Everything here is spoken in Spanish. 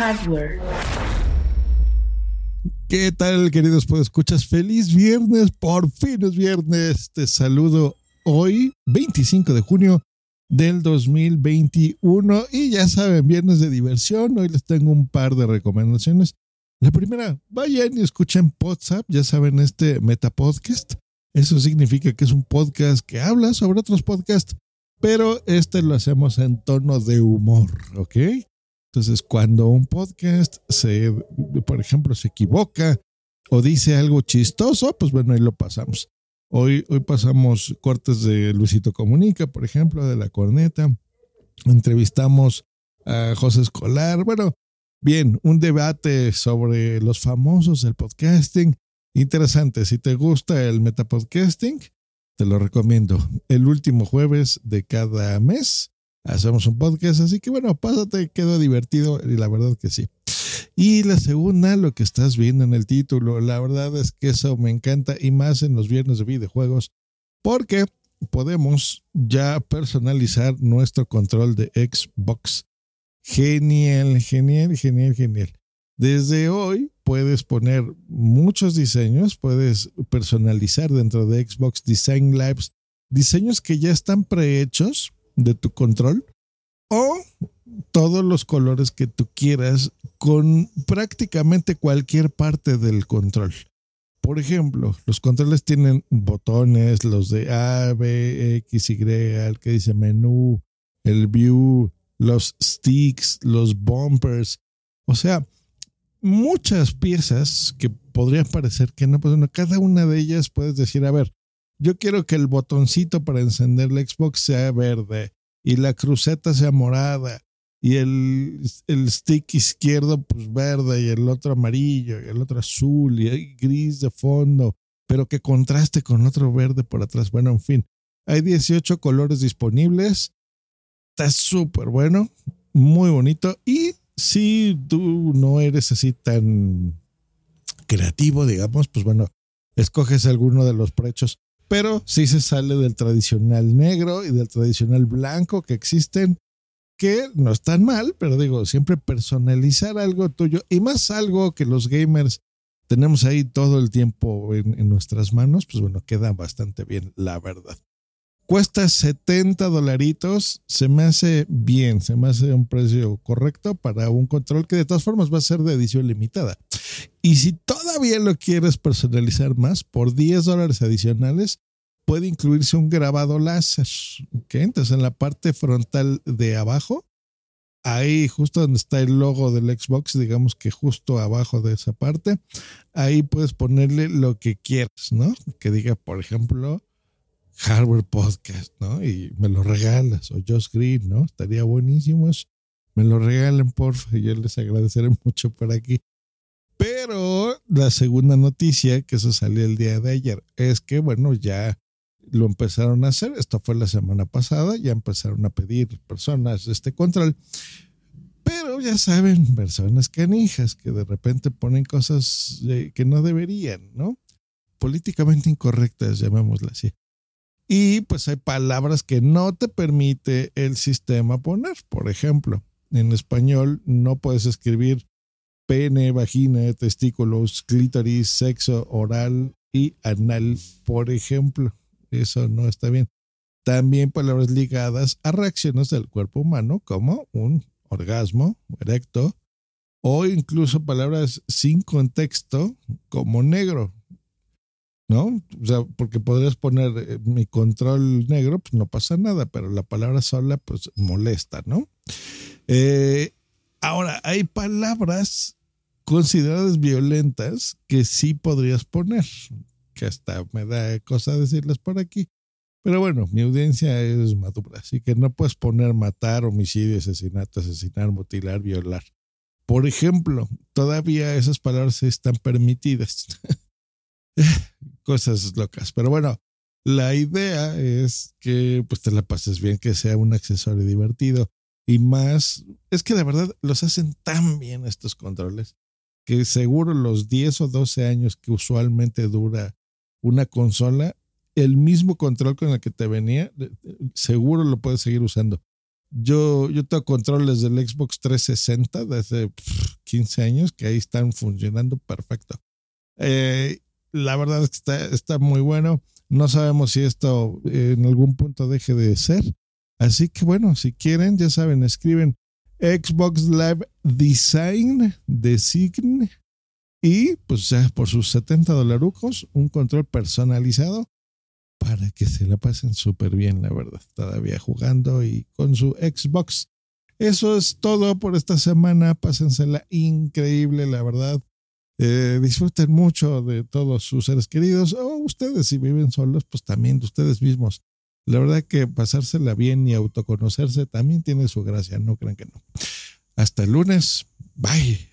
Hardware. ¿Qué tal, queridos escuchas? Feliz viernes, por fin es viernes. Te saludo hoy, 25 de junio del 2021. Y ya saben, viernes de diversión. Hoy les tengo un par de recomendaciones. La primera, vayan y escuchen WhatsApp, ya saben, este Metapodcast. Eso significa que es un podcast que habla sobre otros podcasts pero este lo hacemos en tono de humor, ¿ok? Entonces, cuando un podcast se, por ejemplo, se equivoca o dice algo chistoso, pues bueno, ahí lo pasamos. Hoy, hoy pasamos cortes de Luisito Comunica, por ejemplo, de la corneta. Entrevistamos a José Escolar. Bueno, bien, un debate sobre los famosos del podcasting. Interesante. Si te gusta el metapodcasting, te lo recomiendo. El último jueves de cada mes hacemos un podcast, así que bueno, pásate, quedó divertido y la verdad que sí. Y la segunda, lo que estás viendo en el título, la verdad es que eso me encanta y más en los viernes de videojuegos, porque podemos ya personalizar nuestro control de Xbox. Genial, genial, genial, genial. Desde hoy puedes poner muchos diseños, puedes personalizar dentro de Xbox Design Labs diseños que ya están prehechos de tu control o todos los colores que tú quieras con prácticamente cualquier parte del control. Por ejemplo, los controles tienen botones, los de A, B, X, Y, el que dice menú, el view, los sticks, los bumpers. O sea, muchas piezas que podrían parecer que no, pues bueno, cada una de ellas puedes decir, a ver, yo quiero que el botoncito para encender la Xbox sea verde y la cruceta sea morada y el, el stick izquierdo pues verde y el otro amarillo y el otro azul y el gris de fondo, pero que contraste con otro verde por atrás. Bueno, en fin, hay 18 colores disponibles. Está súper bueno, muy bonito y si tú no eres así tan creativo, digamos, pues bueno, escoges alguno de los prechos. Pero si se sale del tradicional negro y del tradicional blanco que existen, que no están mal, pero digo, siempre personalizar algo tuyo y más algo que los gamers tenemos ahí todo el tiempo en nuestras manos, pues bueno, queda bastante bien, la verdad. Cuesta 70 dolaritos. Se me hace bien, se me hace un precio correcto para un control que de todas formas va a ser de edición limitada. Y si todavía lo quieres personalizar más, por 10 dólares adicionales, puede incluirse un grabado láser. Entonces en la parte frontal de abajo, ahí justo donde está el logo del Xbox, digamos que justo abajo de esa parte, ahí puedes ponerle lo que quieras, ¿no? Que diga, por ejemplo, Hardware Podcast, ¿no? Y me lo regalas, o Josh Green, ¿no? Estaría buenísimo Me lo regalen, porfa, yo les agradeceré mucho por aquí. Pero la segunda noticia, que eso salió el día de ayer, es que, bueno, ya lo empezaron a hacer. Esto fue la semana pasada, ya empezaron a pedir personas este control. Pero ya saben, personas canijas que de repente ponen cosas que no deberían, ¿no? Políticamente incorrectas, llamémoslas así. Y pues hay palabras que no te permite el sistema poner. Por ejemplo, en español no puedes escribir pene, vagina, testículos, clítoris, sexo, oral y anal, por ejemplo. Eso no está bien. También palabras ligadas a reacciones del cuerpo humano como un orgasmo erecto o incluso palabras sin contexto como negro, ¿no? O sea, porque podrías poner eh, mi control negro, pues no pasa nada, pero la palabra sola, pues molesta, ¿no? Eh, ahora, hay palabras consideradas violentas que sí podrías poner, que hasta me da cosa decirlas por aquí. Pero bueno, mi audiencia es madura, así que no puedes poner matar, homicidio, asesinato, asesinar, mutilar, violar. Por ejemplo, todavía esas palabras están permitidas. cosas locas. Pero bueno, la idea es que pues te la pases bien, que sea un accesorio divertido y más, es que de verdad los hacen tan bien estos controles que seguro los 10 o 12 años que usualmente dura una consola, el mismo control con el que te venía, seguro lo puedes seguir usando. Yo, yo tengo controles del Xbox 360 desde 15 años que ahí están funcionando perfecto. Eh, la verdad es que está, está muy bueno. No sabemos si esto en algún punto deje de ser. Así que bueno, si quieren, ya saben, escriben Xbox Live Design, Design, y pues ya por sus 70 dolarucos, un control personalizado para que se la pasen súper bien, la verdad, todavía jugando y con su Xbox. Eso es todo por esta semana. Pásensela increíble, la verdad. Eh, disfruten mucho de todos sus seres queridos o ustedes si viven solos, pues también de ustedes mismos. La verdad que pasársela bien y autoconocerse también tiene su gracia, no crean que no. Hasta el lunes. Bye.